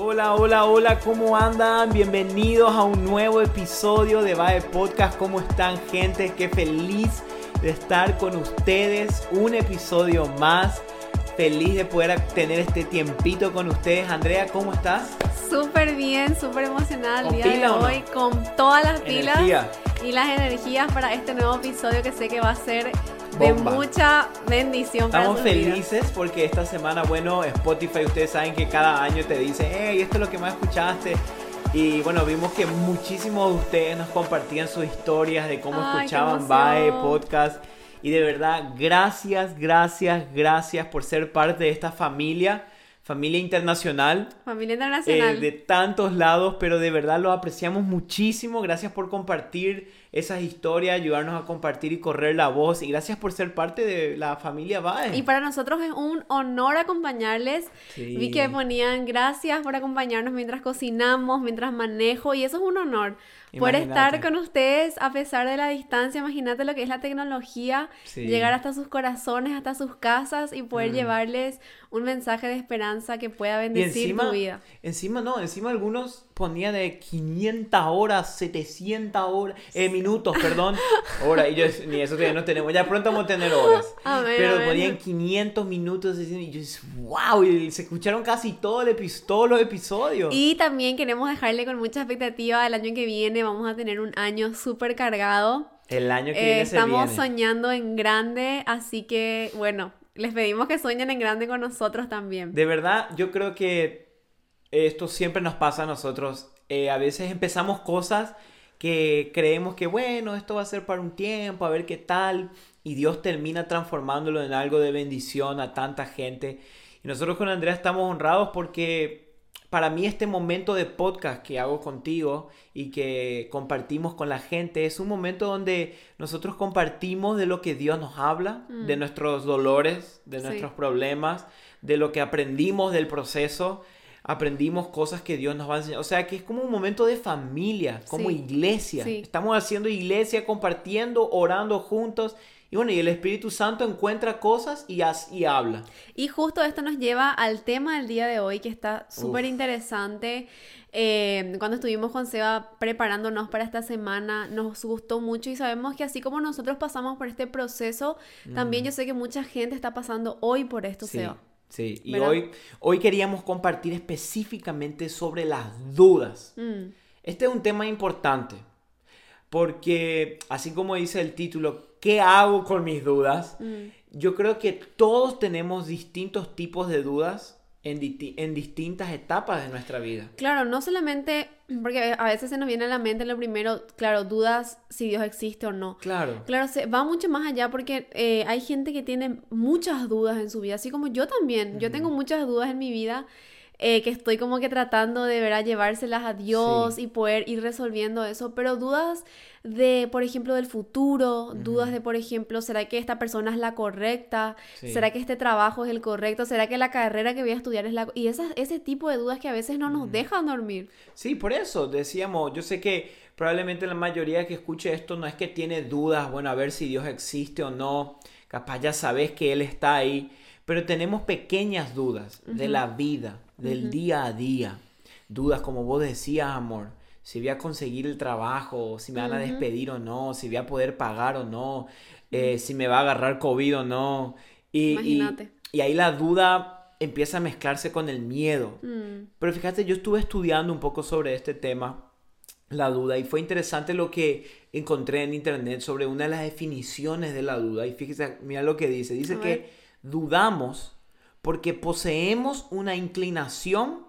Hola, hola, hola, ¿cómo andan? Bienvenidos a un nuevo episodio de Bae Podcast. ¿Cómo están, gente? Qué feliz de estar con ustedes. Un episodio más. Feliz de poder tener este tiempito con ustedes. Andrea, ¿cómo estás? Súper bien, súper emocionada el día de hoy, con todas las pilas y las energías para este nuevo episodio que sé que va a ser de mucha bendición. Estamos felices porque esta semana, bueno, Spotify, ustedes saben que cada año te dice, hey, esto es lo que más escuchaste. Y bueno, vimos que muchísimos de ustedes nos compartían sus historias de cómo escuchaban Bae Podcast. Y de verdad, gracias, gracias, gracias por ser parte de esta familia familia internacional. Familia internacional. Eh, de tantos lados, pero de verdad lo apreciamos muchísimo. Gracias por compartir esas historias, ayudarnos a compartir y correr la voz. Y gracias por ser parte de la familia Bae. Y para nosotros es un honor acompañarles. Vi que ponían gracias por acompañarnos mientras cocinamos, mientras manejo, y eso es un honor. Por estar con ustedes a pesar de la distancia, imagínate lo que es la tecnología, llegar hasta sus corazones, hasta sus casas y poder mm. llevarles un mensaje de esperanza que pueda bendecir tu vida. Encima no, encima algunos ponían de 500 horas, 700 horas, eh, minutos, perdón, horas, y yo ni eso todavía no tenemos, ya pronto vamos a tener horas. pero ponían 500 minutos y yo wow, y se escucharon casi todo el todos los episodios. Y también queremos dejarle con mucha expectativa el año que viene vamos a tener un año súper cargado. El año que viene. estamos soñando en grande, así que bueno, les pedimos que sueñen en grande con nosotros también. De verdad, yo creo que esto siempre nos pasa a nosotros. Eh, a veces empezamos cosas que creemos que bueno, esto va a ser para un tiempo, a ver qué tal, y Dios termina transformándolo en algo de bendición a tanta gente. Y nosotros con Andrea estamos honrados porque para mí este momento de podcast que hago contigo y que compartimos con la gente es un momento donde nosotros compartimos de lo que Dios nos habla, de mm. nuestros dolores, de nuestros problemas, de lo que aprendimos del proceso. Aprendimos cosas que Dios nos va a enseñar. O sea, que es como un momento de familia, como iglesia. Estamos haciendo iglesia, compartiendo, orando juntos y bueno, y el Espíritu Santo encuentra cosas y, y habla. Y justo esto nos lleva al tema del día de hoy, que está súper interesante. Eh, cuando estuvimos con Seba preparándonos para esta semana, nos gustó mucho y sabemos que así como nosotros pasamos por este proceso, también yo sé que mucha gente está pasando hoy por esto, Seba. Sí, y hoy, hoy queríamos compartir específicamente sobre las dudas. Mm. Este es un tema importante, porque así como dice el título, ¿qué hago con mis dudas? Mm. Yo creo que todos tenemos distintos tipos de dudas en, en, distintas etapas de nuestra vida. Claro, no solamente, porque a veces se nos viene a la mente lo primero, claro, dudas si Dios existe o no. Claro. Claro, se va mucho más allá porque eh, hay gente que tiene muchas dudas en su vida, así como yo también. Yo tengo muchas dudas en mi vida. Eh, que estoy como que tratando de ver a llevárselas a Dios y poder ir resolviendo eso, pero dudas de, por ejemplo, del futuro, dudas de, por ejemplo, ¿será que esta persona es la correcta? ¿Será que este trabajo es el correcto? ¿Será que la carrera que voy a estudiar es la... Y esas, ese tipo de dudas que a veces no nos dejan dormir. Sí, por eso decíamos, yo sé que probablemente la mayoría que escuche esto no es que tiene dudas, bueno, a ver si Dios existe o no, capaz ya sabes que Él está ahí, pero tenemos pequeñas dudas de la vida, del día a día, dudas como vos decías, amor si voy a conseguir el trabajo, si me van a despedir o no, si voy a poder pagar o no, eh, si me va a agarrar COVID o no. Y, Imagínate. Y, ahí la duda empieza a mezclarse con el miedo. Mm. Pero fíjate, yo estuve estudiando un poco sobre este tema, la duda, y fue interesante lo que encontré en internet sobre una de las definiciones de la duda. Y fíjese, mira lo que dice. Dice que dudamos porque poseemos una inclinación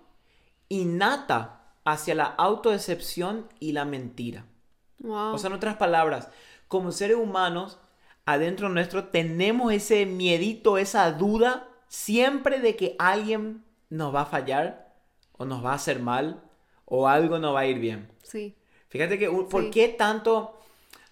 innata hacia la autodecepción y la mentira. O sea, en otras palabras, como seres humanos, adentro nuestro tenemos ese miedito, esa duda siempre de que alguien nos va a fallar o nos va a hacer mal o algo no va a ir bien. Sí. Fíjate que, ¿por qué tanto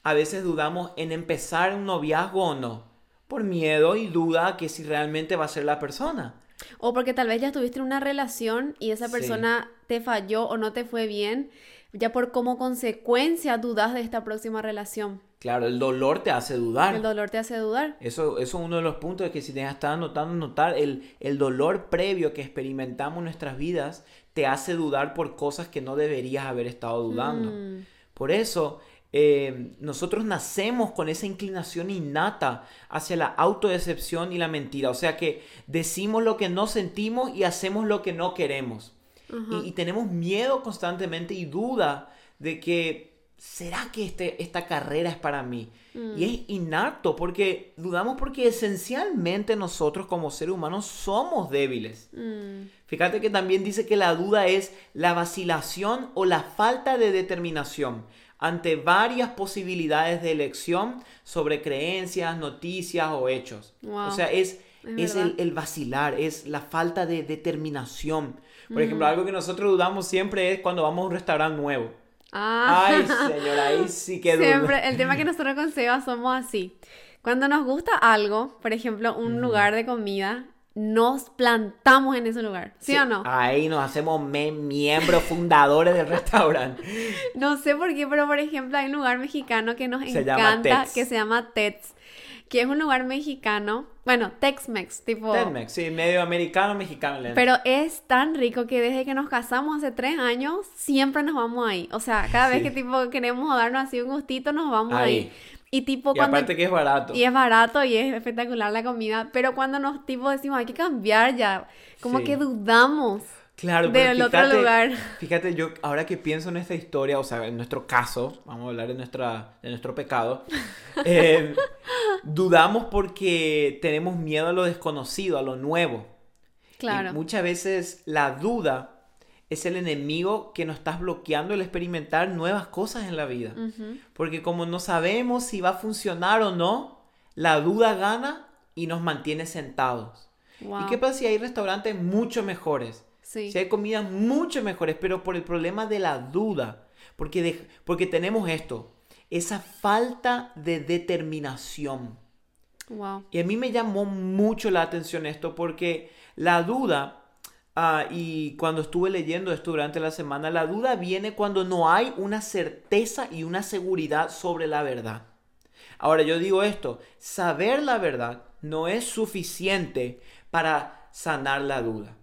a veces dudamos en empezar un noviazgo o no? Por miedo y duda que si realmente va a ser la persona. O porque tal vez ya estuviste en una relación y esa persona te falló o no te fue bien, ya por como consecuencia dudas de esta próxima relación. Claro, el dolor te hace dudar. El dolor te hace dudar. Eso, eso es uno de los puntos de que si te estás notando, notar el, el dolor previo que experimentamos en nuestras vidas te hace dudar por cosas que no deberías haber estado dudando. Mm. Por eso eh, nosotros nacemos con esa inclinación innata hacia la autodecepción y la mentira. O sea que decimos lo que no sentimos y hacemos lo que no queremos. Y, y tenemos miedo constantemente y duda de que, ¿será que este, esta carrera es para mí? Y es innato porque dudamos porque esencialmente nosotros como seres humanos somos débiles. Mm. Fíjate que también dice que la duda es la vacilación o la falta de determinación ante varias posibilidades de elección sobre creencias, noticias o hechos. Wow. O sea, es, Es es el, el vacilar, es la falta de determinación. Por Mm. ejemplo, algo que nosotros dudamos siempre es cuando vamos a un restaurante nuevo. Ah. Ay, señora, ahí sí que. Siempre, el tema que nosotros con Seba somos así. Cuando nos gusta algo, por ejemplo, un lugar de comida, nos plantamos en ese lugar. ¿Sí, o no? Ahí nos hacemos miembros fundadores del restaurante. No sé por qué, pero por ejemplo, hay un lugar mexicano que nos Se encanta, que se llama Tets, que es un lugar mexicano, bueno, Tex-Mex, tipo... Telmex, sí, medio americano, mexicano. Pero es tan rico que desde que nos casamos hace tres años, siempre nos vamos ahí. O sea, cada vez Sí. que tipo queremos darnos así un gustito, nos vamos ahí. Ahí. Y tipo Y cuando... aparte que es barato. Y es barato y es espectacular la comida, pero cuando nos tipo decimos hay que cambiar ya, como Sí. que dudamos. Claro, pero del otro lugar. Fíjate, yo ahora que pienso en esta historia, o sea, en nuestro caso, vamos a hablar de, nuestra, de nuestro pecado, eh, dudamos porque tenemos miedo a lo desconocido, a lo nuevo. Y Claro. muchas veces la duda es el enemigo que nos está bloqueando el experimentar nuevas cosas en la vida. Porque como no sabemos si va a funcionar o no, la duda gana y nos mantiene sentados. Wow. ¿Y qué pasa si hay restaurantes mucho mejores? Sí. Si hay comidas mucho mejores, pero por el problema de la duda, porque, de- porque tenemos esto, esa falta de determinación. Wow. Y a mí me llamó mucho la atención esto porque la duda, ah, y cuando estuve leyendo esto durante la semana, la duda viene cuando no hay una certeza y una seguridad sobre la verdad. Ahora yo digo esto, saber la verdad no es suficiente para sanar la duda.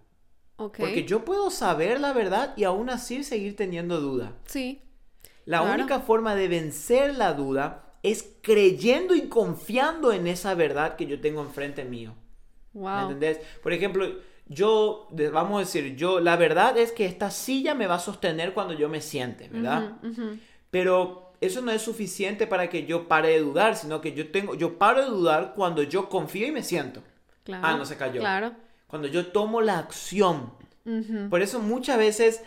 Ok. Porque yo puedo saber la verdad y aún así seguir teniendo duda. Sí. La Claro. única forma de vencer la duda es creyendo y confiando en esa verdad que yo tengo enfrente mío. ¿Me Wow. entendés? Por ejemplo, yo, vamos a decir, yo, la verdad es que esta silla me va a sostener cuando yo me siente, ¿verdad? Pero eso no es suficiente para que yo pare de dudar, sino que yo tengo, yo paro de dudar cuando yo confío y me siento. Claro. Ah, no se cayó. Claro. Cuando yo tomo la acción. Por eso muchas veces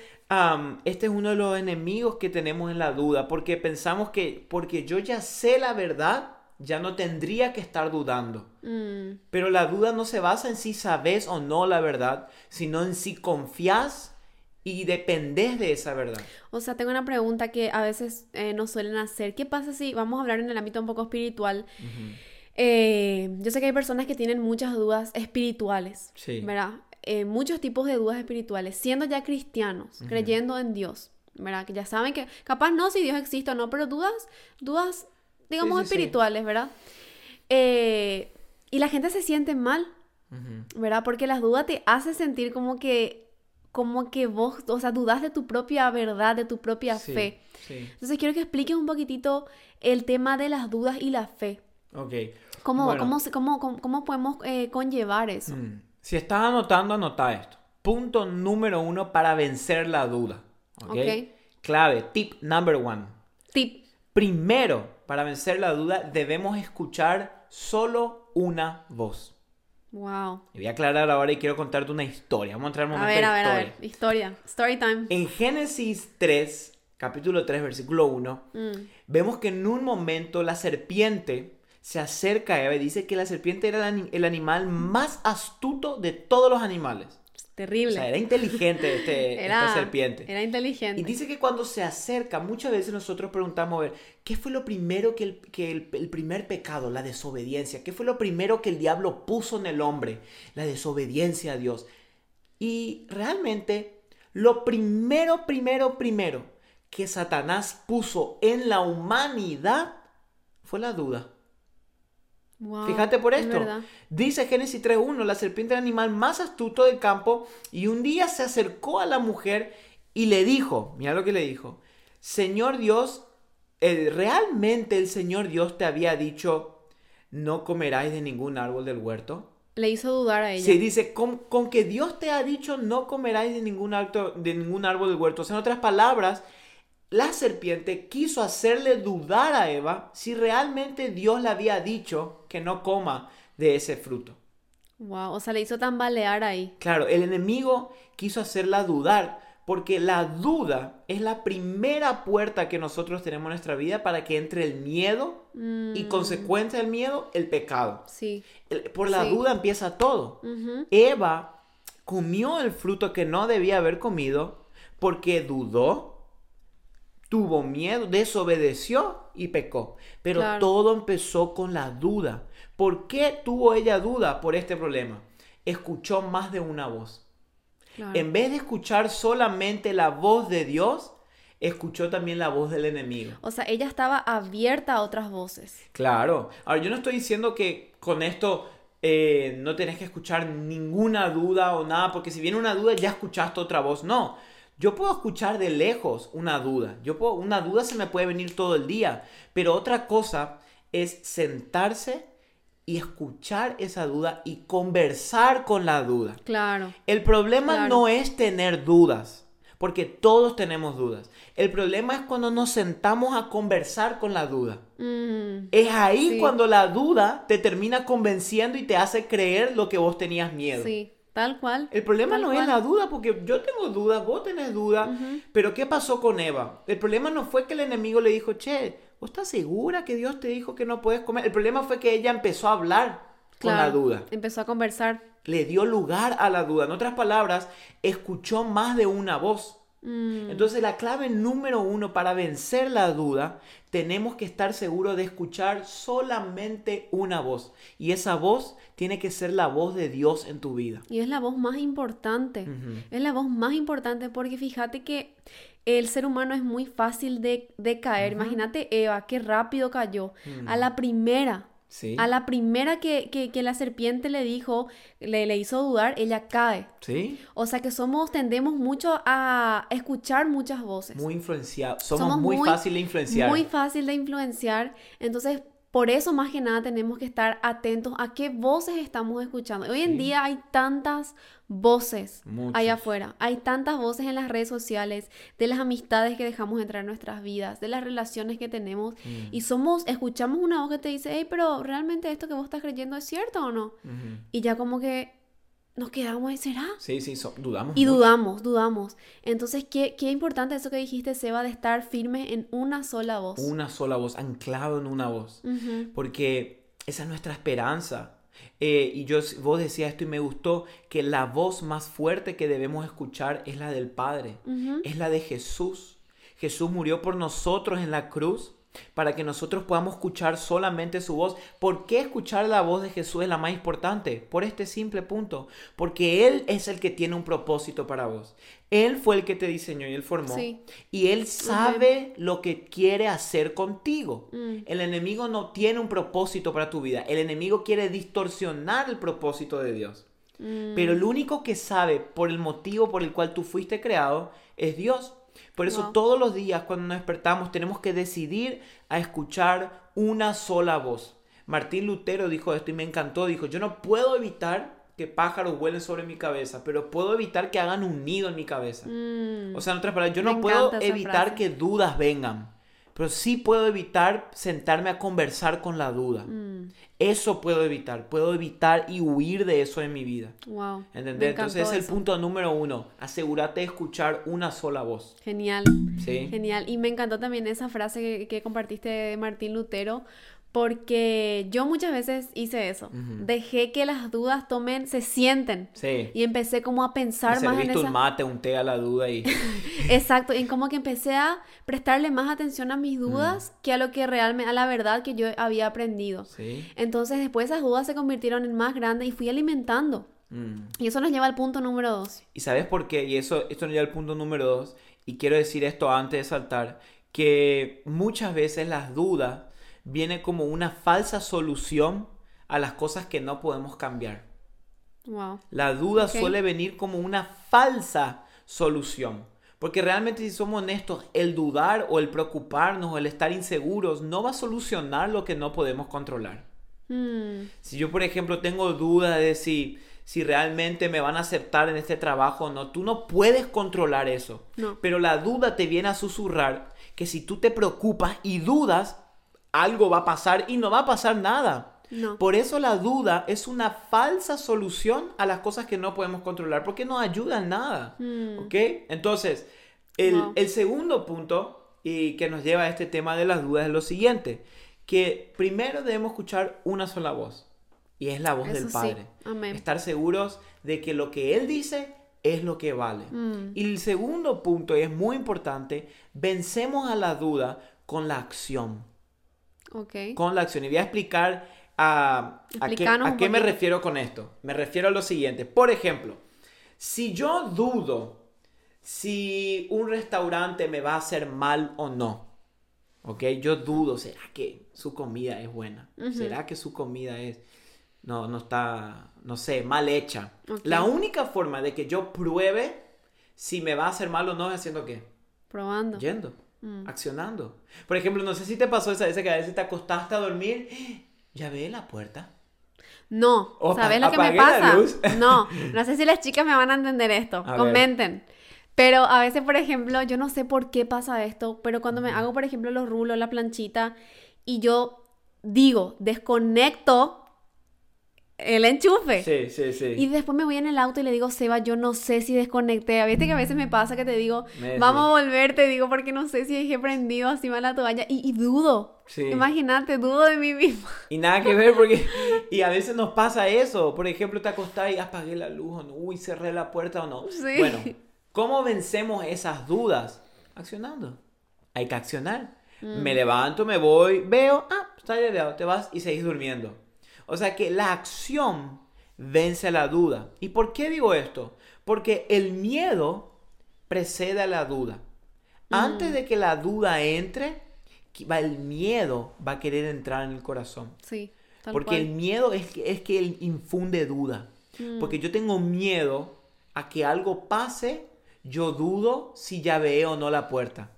este es uno de los enemigos que tenemos en la duda, porque pensamos que porque yo ya sé la verdad, ya no tendría que estar dudando. Mm, Pero la duda no se basa en si sabes o no la verdad, sino en si confías y dependes de esa verdad. O sea, tengo una pregunta que a veces eh, nos suelen hacer. ¿Qué pasa si vamos a hablar en el ámbito un poco espiritual? Eh, yo sé que hay personas que tienen muchas dudas espirituales, Sí. ¿verdad? Eh, muchos tipos de dudas espirituales, siendo ya cristianos, creyendo en Dios, ¿verdad? Que ya saben que, capaz no si Dios existe o no, pero dudas, dudas, digamos, sí, sí. espirituales, ¿verdad? Eh, y la gente se siente mal, ¿verdad? Porque las dudas te hacen sentir como que, como que vos, o sea, dudas de tu propia verdad, de tu propia Sí, fe. Sí. Entonces quiero que expliques un poquitito el tema de las dudas y la fe. Ok. ¿Cómo, Bueno. cómo, cómo, cómo, cómo podemos eh, conllevar eso? Mm. Si estás anotando, anota esto. Punto número uno para vencer la duda. ¿ok? Ok. Clave, tip number one. Tip. Primero, para vencer la duda, debemos escuchar solo una voz. Wow. Y voy a aclarar ahora y quiero contarte una historia. Vamos a entrar en un A momento ver, a ver, a historia. ver. Historia. Story time. En Génesis 3, capítulo 3, versículo 1, Mm, vemos que en un momento la serpiente se acerca a Eva y dice que la serpiente era el, el animal más astuto de todos los animales. O terrible. sea, era inteligente este, Era- esta serpiente. Era inteligente. Y dice que cuando se acerca, muchas veces nosotros preguntamos, a ver, ¿qué fue lo primero que, el, que el, el primer pecado, la desobediencia? ¿Qué fue lo primero que el diablo puso en el hombre? La desobediencia a Dios. Y realmente, lo primero, primero, primero que Satanás puso en la humanidad fue la duda. Fíjate por esto. Dice Génesis 3.1, la serpiente era el animal más astuto del campo y un día se acercó a la mujer y le dijo, mira lo que le dijo, Señor Dios, eh, ¿realmente el Señor Dios te había dicho, no comeráis de ningún árbol del huerto? Le hizo dudar a ella. Sí, dice, con, que Dios te ha dicho, no comeráis de ningún, de ningún árbol del huerto. O sea, en otras palabras, la serpiente quiso hacerle dudar a Eva si realmente Dios le había dicho que no coma de ese fruto. Wow, o sea, le hizo tambalear ahí. Claro, el enemigo quiso hacerla dudar porque la duda es la primera puerta que nosotros tenemos en nuestra vida para que entre el miedo y mm. consecuencia del miedo, el pecado. Sí. por la duda empieza todo. Eva comió el fruto que no debía haber comido porque dudó, tuvo miedo, desobedeció y pecó. Pero todo empezó con la duda. ¿Por qué tuvo ella duda por este problema? Escuchó más de una voz. En vez de escuchar solamente la voz de Dios, escuchó también la voz del enemigo. O sea, ella estaba abierta a otras voces. Claro. Ahora, yo no estoy diciendo que con esto eh, no tenés que escuchar ninguna duda o nada, porque si viene una duda ya escuchaste otra voz. No. Yo puedo escuchar de lejos una duda. Yo puedo, una duda se me puede venir todo el día. Pero otra cosa es sentarse y escuchar esa duda y conversar con la duda. Claro. El problema no es tener dudas, porque todos tenemos dudas. El problema es cuando nos sentamos a conversar con la duda. Mm. Es ahí cuando la duda te termina convenciendo y te hace creer lo que vos tenías miedo. Sí. Tal cual. El problema no es la duda, porque yo tengo dudas, vos tenés dudas, pero ¿qué pasó con Eva? El problema no fue que el enemigo le dijo, che, ¿Vos estás segura que Dios te dijo que no puedes comer? El problema fue que ella empezó a hablar con la duda. Empezó a conversar. Le dio lugar a la duda. En otras palabras, escuchó más de una voz. Mm. Entonces la clave número uno para vencer la duda, tenemos que estar seguros de escuchar solamente una voz. Y esa voz tiene que ser la voz de Dios en tu vida. Y es la voz más importante. Es la voz más importante porque fíjate que el ser humano es muy fácil de, caer. Imagínate Eva, qué rápido cayó. A la primera. A la primera que, la serpiente le dijo, le, le, hizo dudar, ella cae. Sí. O sea que somos, tendemos mucho a escuchar muchas voces. Muy influenciados. Somos, muy, muy fácil de influenciar. Muy fácil de influenciar. Entonces, por eso más que nada tenemos que estar atentos a qué voces estamos escuchando. Hoy en día hay tantas voces allá afuera, hay tantas voces en las redes sociales, de las amistades que dejamos entrar en nuestras vidas, de las relaciones que tenemos mm. y somos, escuchamos una voz que te dice, hey, pero realmente esto que vos estás creyendo es cierto o no? Y ya como que nos quedamos y será. Sí, sí, dudamos. Y dudamos, dudamos. Entonces, ¿qué, qué importante eso que dijiste, Seba, de estar firme en una sola voz. Una sola voz, anclado en una voz. Porque esa es nuestra esperanza. Eh, y yo, vos decías esto y me gustó, que la voz más fuerte que debemos escuchar es la del Padre, es la de Jesús. Jesús murió por nosotros en la cruz para que nosotros podamos escuchar solamente su voz. ¿Por qué escuchar la voz de Jesús es la más importante? Por este simple punto. Porque Él es el que tiene un propósito para vos. Él fue el que te diseñó y Él formó. Y Él sabe lo que quiere hacer contigo. Mm. El enemigo no tiene un propósito para tu vida. El enemigo quiere distorsionar el propósito de Dios. Mm. Pero el único que sabe por el motivo por el cual tú fuiste creado es Dios. Por eso todos los días cuando nos despertamos tenemos que decidir a escuchar una sola voz. Martín Lutero dijo esto y me encantó. Dijo, yo no puedo evitar que pájaros vuelen sobre mi cabeza, pero puedo evitar que hagan un nido en mi cabeza. Mm. O sea, en otras palabras, yo no puedo evitar que dudas vengan, pero sí puedo evitar sentarme a conversar con la duda. Mm. Eso puedo evitar, puedo evitar y huir de eso en mi vida. Wow. ¿Entendés? Entonces es el punto número uno. Asegúrate de escuchar una sola voz. Genial. Sí. Genial. Y me encantó también esa frase que, que compartiste de Martín Lutero, porque yo muchas veces hice eso. Dejé que las dudas tomen, se sienten. Sí. Y empecé como a pensar más en esa... un mate, un té a la duda y... Exacto. Y como que empecé a prestarle más atención a mis dudas que a lo que realmente, a la verdad que yo había aprendido. Sí. Entonces después esas dudas se convirtieron en más grandes y fui alimentando. Mm. Y eso nos lleva al punto número dos. ¿Y sabes por qué? Y eso, esto nos lleva al punto número dos. Y quiero decir esto antes de saltar. Que muchas veces las dudas viene como una falsa solución a las cosas que no podemos cambiar. Wow. La duda suele venir como una falsa solución. Porque realmente si somos honestos, el dudar o el preocuparnos o el estar inseguros no va a solucionar lo que no podemos controlar. Mm, Si yo, por ejemplo, tengo dudas de si, si realmente me van a aceptar en este trabajo o no, tú no puedes controlar eso. No. Pero la duda te viene a susurrar que si tú te preocupas y dudas, algo va a pasar y no va a pasar nada. No. Por eso la duda es una falsa solución a las cosas que no podemos controlar, porque no ayuda en nada. Mm. ¿Ok? Entonces, el, Wow. el segundo punto y que nos lleva a este tema de las dudas es lo siguiente, que primero debemos escuchar una sola voz, y es la voz Eso del sí. Padre. Amén. Estar seguros de que lo que Él dice es lo que vale. Mm. Y el segundo punto, y es muy importante, vencemos a la duda con la acción Ok. con la acción. Y voy a explicar a, a qué, a qué me refiero con esto. Me refiero a lo siguiente. Por ejemplo, si yo dudo si un restaurante me va a hacer mal o no, ¿ok? Yo dudo, ¿será que su comida es buena? ¿Será que su comida es, no, no está, no sé, mal hecha? La única forma de que yo pruebe si me va a hacer mal o no es haciendo qué? Probando. Yendo, Mm. accionando. Por ejemplo, no sé si te pasó esa vez que a veces te acostaste a dormir, ya ve la puerta. No, O ¿sabes lo que me pasa? No, no sé si las chicas me van a entender esto. A ver. Comenten. Pero a veces, por ejemplo, yo no sé por qué pasa esto, pero cuando me hago, por ejemplo, los rulos, la planchita, y yo digo, desconecto el enchufe. Sí, sí, sí. Y después me voy en el auto y le digo, Seba, yo no sé si desconecté. Viste que a veces me pasa que te digo, Me- vamos sí. a volver, te digo, porque no sé si dejé prendido así mal la toalla. Y, y dudo. Sí. Imagínate, dudo de mí misma. Y nada que ver porque... Y a veces nos pasa eso. Por ejemplo, te acostás y apagué la luz o no. Uy, cerré la puerta o no. Sí. Bueno, ¿cómo vencemos esas dudas? Accionando. Hay que accionar. Mm. Me levanto, me voy, veo, ah, está desviado, te vas y seguís durmiendo. O sea que la acción vence la duda. ¿Y por qué digo esto? Porque el miedo precede a la duda. Mm. Antes de que la duda entre, el miedo va a querer entrar en el corazón. Sí, tal Porque cual. el miedo es que, es que él infunde duda. Mm. Porque yo tengo miedo a que algo pase, yo dudo si ya veo o no la puerta.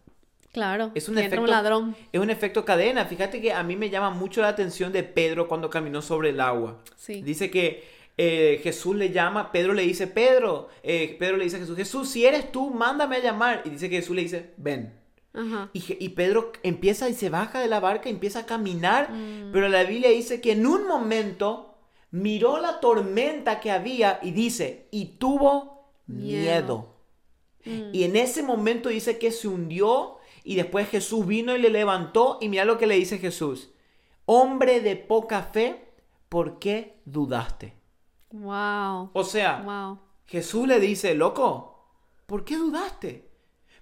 Claro, Es un efecto, un ladrón. Es un efecto cadena. Fíjate que a mí me llama mucho la atención de Pedro cuando caminó sobre el agua. Sí. Dice que eh, Jesús le llama, Pedro le dice, Pedro, eh, Pedro le dice a Jesús, Jesús, si eres tú, mándame a llamar. Y dice que Jesús le dice, ven. Ajá. Y, y Pedro empieza y se baja de la barca, empieza a caminar, Mm. pero la Biblia dice que en un momento miró la tormenta que había y dice, y tuvo miedo. Miedo. Mm. Y en ese momento dice que se hundió y después Jesús vino y le levantó y mira lo que le dice Jesús. Hombre de poca fe, ¿por qué dudaste? Wow. O sea, Wow. Jesús le dice, loco, ¿por qué dudaste?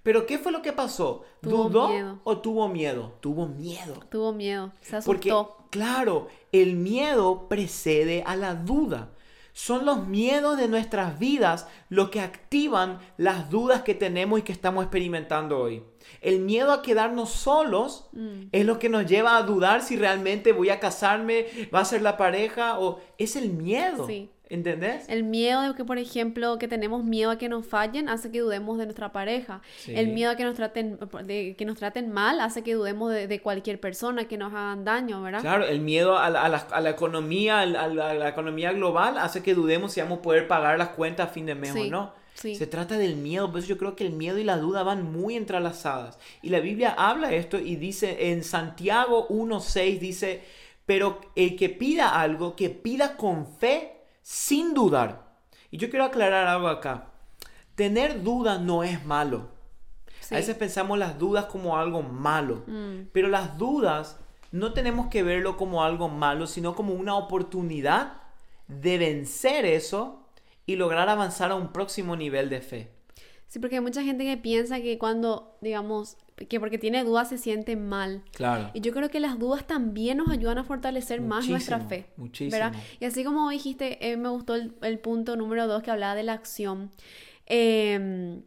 Pero ¿qué fue lo que pasó? Tuvo ¿Dudó miedo. o tuvo miedo? Tuvo miedo. Tuvo miedo. Se asustó. Porque, claro, el miedo precede a la duda. Son los miedos de nuestras vidas los que activan las dudas que tenemos y que estamos experimentando hoy. El miedo a quedarnos solos Mm. es lo que nos lleva a dudar si realmente voy a casarme, va a ser la pareja o es el miedo. Sí. ¿Entendés? El miedo de que, por ejemplo, que tenemos miedo a que nos fallen hace que dudemos de nuestra pareja. Sí. El miedo a que nos traten, de que nos traten mal hace que dudemos de, de cualquier persona, que nos hagan daño, ¿verdad? Claro, el miedo a la, a la- a la economía, a la, a la economía global hace que dudemos si vamos a poder pagar las cuentas a fin de mes o no. Sí. Se trata del miedo, por eso yo creo que el miedo y la duda van muy entrelazadas. Y la Biblia habla esto y dice en Santiago 1.6, dice, pero el que pida algo, que pida con fe, sin dudar. Y yo quiero aclarar algo acá. Tener dudas no es malo. Sí. A veces pensamos las dudas como algo malo, Mm. pero las dudas no tenemos que verlo como algo malo, sino como una oportunidad de vencer eso y lograr avanzar a un próximo nivel de fe. Sí, porque hay mucha gente que piensa que cuando, digamos, que porque tiene dudas se siente mal. Claro. Y yo creo que las dudas también nos ayudan a fortalecer más nuestra fe. muchísimo. ¿verdad? Y así como dijiste, eh, me gustó el, el punto número dos que hablaba de la acción. Eh,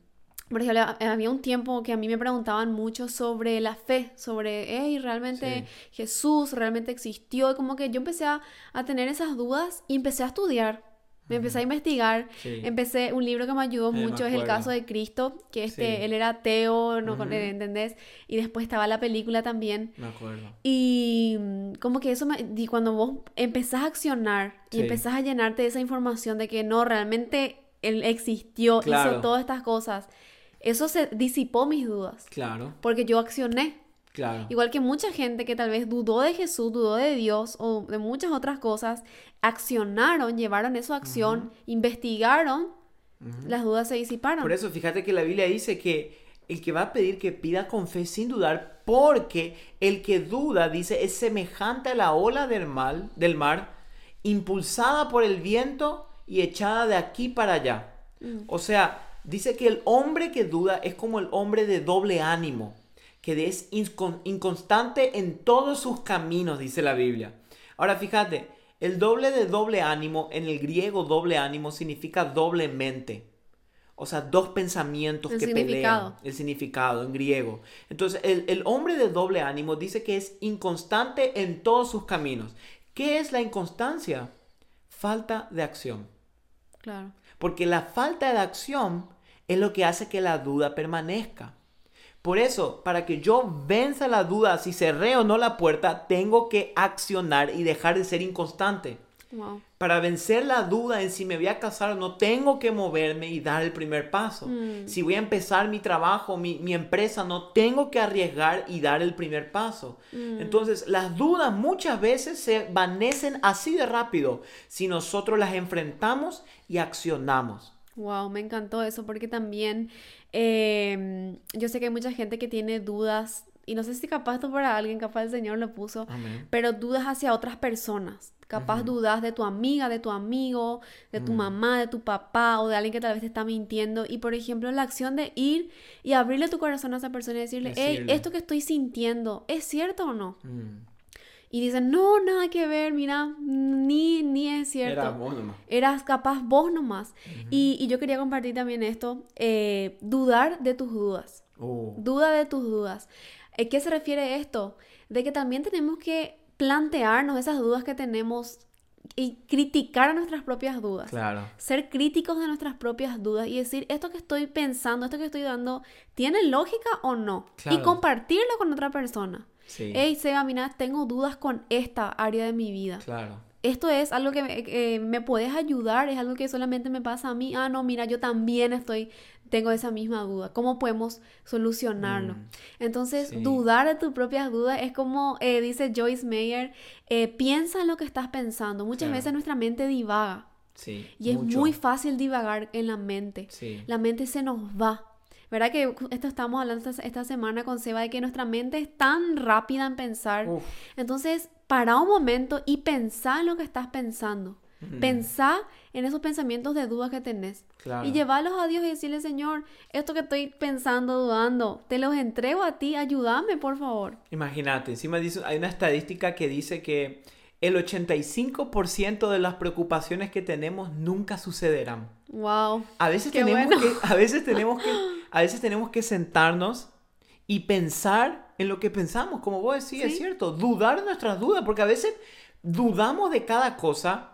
por ejemplo, había un tiempo que a mí me preguntaban mucho sobre la fe, sobre, hey, ¿realmente Jesús realmente existió? Y como que yo empecé a, a, tener esas dudas y empecé a estudiar. Me empecé a investigar, empecé, un libro que me ayudó mucho es El caso de Cristo, que este, él era ateo, ¿no? ¿entendés? Y después estaba la película también. Me acuerdo. Y mm, como que eso, me, y cuando vos empezás a accionar y empezás a llenarte de esa información de que no, realmente él existió, hizo todas estas cosas, eso se disipó mis dudas. Claro. Porque yo accioné. Claro. Igual que mucha gente que tal vez dudó de Jesús, dudó de Dios o de muchas otras cosas, accionaron, llevaron eso a acción, investigaron, las dudas se disiparon. Por eso, fíjate que la Biblia dice que el que va a pedir que pida con fe sin dudar, porque el que duda, dice, es semejante a la ola del mar, del mar impulsada por el viento y echada de aquí para allá. Mm. O sea, dice que el hombre que duda es como el hombre de doble ánimo que es inconstante en todos sus caminos, dice la Biblia. Ahora fíjate, el doble de doble ánimo, en el griego doble ánimo significa doblemente. O sea, dos pensamientos que pelean. El significado en griego. Entonces, el, el hombre de doble ánimo dice que es inconstante en todos sus caminos. ¿Qué es la inconstancia? Falta de acción. Claro. Porque la falta de acción es lo que hace que la duda permanezca. Por eso, para que yo venza la duda si cerré o no la puerta, tengo que accionar y dejar de ser inconstante. Para vencer la duda en si me voy a casar o no, tengo que moverme y dar el primer paso. Mm. Si voy a empezar mi trabajo, mi, empresa, no tengo que arriesgar y dar el primer paso. Mm. Entonces, las dudas muchas veces se vanecen así de rápido si nosotros las enfrentamos y accionamos. Wow, me encantó eso porque también Em, yo sé que hay mucha gente que tiene dudas, y no sé si capaz esto para alguien, capaz el Señor lo puso, pero dudas hacia otras personas. Capaz dudas de tu amiga, de tu amigo, de tu mm. mamá, de tu papá o de alguien que tal vez te está mintiendo. Y por ejemplo, la acción de ir y abrirle tu corazón a esa persona y decirle, hey, esto que estoy sintiendo, ¿es cierto o no? Mm. Y dicen, no, nada que ver, mira, ni, ni es cierto. Eras vos nomás. Eras capaz vos nomás. y, y, yo quería compartir también esto, eh, dudar de tus dudas. Oh. Duda de tus dudas. ¿A qué se refiere esto? De que también tenemos que plantearnos esas dudas que tenemos y criticar a nuestras propias dudas. Claro. Ser críticos de nuestras propias dudas y decir, esto que estoy pensando, esto que estoy dando, ¿tiene lógica o no? Y compartirlo con otra persona. Sí. Hey, Seba, mira, tengo dudas con esta área de mi vida. Claro. Esto es algo que me, me puedes ayudar, es algo que solamente me pasa a mí. Ah, no, mira, yo también estoy, tengo esa misma duda. ¿Cómo podemos solucionarlo? Mm. Entonces, dudar de tus propias dudas es como eh, dice Joyce Meyer, eh, piensa en lo que estás pensando. Muchas veces nuestra mente divaga. Sí, y es muy fácil divagar en la mente. Sí. La mente se nos va. ¿Verdad que esto estamos hablando esta, semana con Seba de que nuestra mente es tan rápida en pensar? Entonces, para un momento y pensá en lo que estás pensando. Pensá en esos pensamientos de dudas que tenés. Y llevarlos a Dios y decirle, Señor, esto que estoy pensando, dudando, te los entrego a ti, ayúdame, por favor. Imagínate, encima dice, hay una estadística que dice que el 85% de las preocupaciones que tenemos nunca sucederán. Wow. A veces tenemos que a veces tenemos que a veces tenemos que sentarnos y pensar en lo que pensamos, como vos decís, es cierto, dudar nuestras dudas, porque a veces dudamos de cada cosa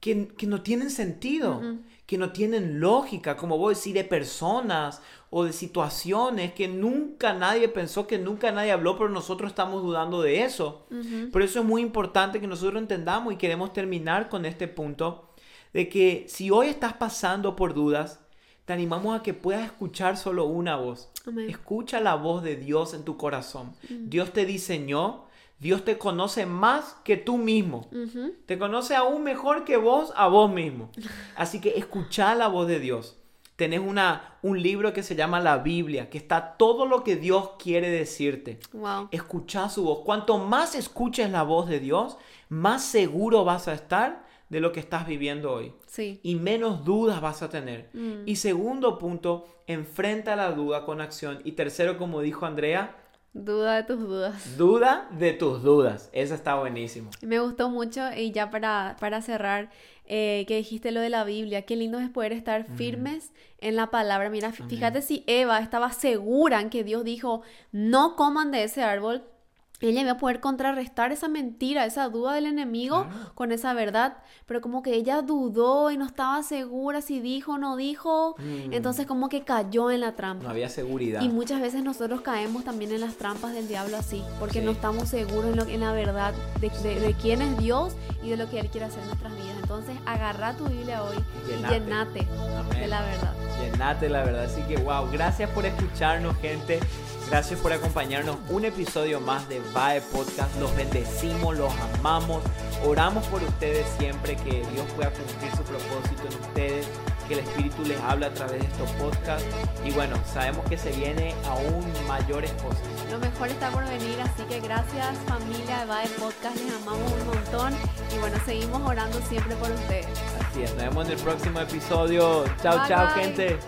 que, no tienen sentido, que no tienen lógica, como vos decís, de personas o de situaciones que nunca nadie pensó, que nunca nadie habló, pero nosotros estamos dudando de eso. Por eso es muy importante que nosotros entendamos y queremos terminar con este punto de que si hoy estás pasando por dudas, te animamos a que puedas escuchar solo una voz. Escucha la voz de Dios en tu corazón. Mm. Dios te diseñó, Dios te conoce más que tú mismo. Te conoce aún mejor que vos a vos mismo. Así que escucha la voz de Dios. Tenés una, un libro que se llama la Biblia, que está todo lo que Dios quiere decirte. Wow. Escucha su voz. Cuanto más escuches la voz de Dios, más seguro vas a estar de lo que estás viviendo hoy. Sí. Y menos dudas vas a tener. Mm. Y segundo punto, enfrenta la duda con acción. Y tercero, como dijo Andrea, Duda de tus dudas. Duda de tus dudas. Eso está buenísimo. Me gustó mucho y ya para, para cerrar, eh, que dijiste lo de la Biblia, qué lindo es poder estar firmes en la palabra. Mira, fíjate si Eva estaba segura en que Dios dijo, no coman de ese árbol, ella iba a poder contrarrestar esa mentira, esa duda del enemigo con esa verdad, pero como que ella dudó y no estaba segura si dijo o no dijo, mm. entonces como que cayó en la trampa. No había seguridad. Y muchas veces nosotros caemos también en las trampas del diablo así, porque no estamos seguros en, lo, en la verdad de, quién es Dios y de lo que Él quiere hacer en nuestras vidas. Entonces agarra tu Biblia hoy y llenate de la verdad. Llenate la verdad. Así que wow, gracias por escucharnos gente. Gracias por acompañarnos un episodio más de VAE Podcast. Los bendecimos, los amamos. Oramos por ustedes siempre que Dios pueda cumplir su propósito en ustedes, que el Espíritu les habla a través de estos podcasts. Y bueno, sabemos que se viene aún mayores cosas. Lo mejor está por venir, así que gracias familia de VAE Podcast, les amamos un montón. Y bueno, seguimos orando siempre por ustedes. Así es, nos vemos en el próximo episodio. Chao, chao gente.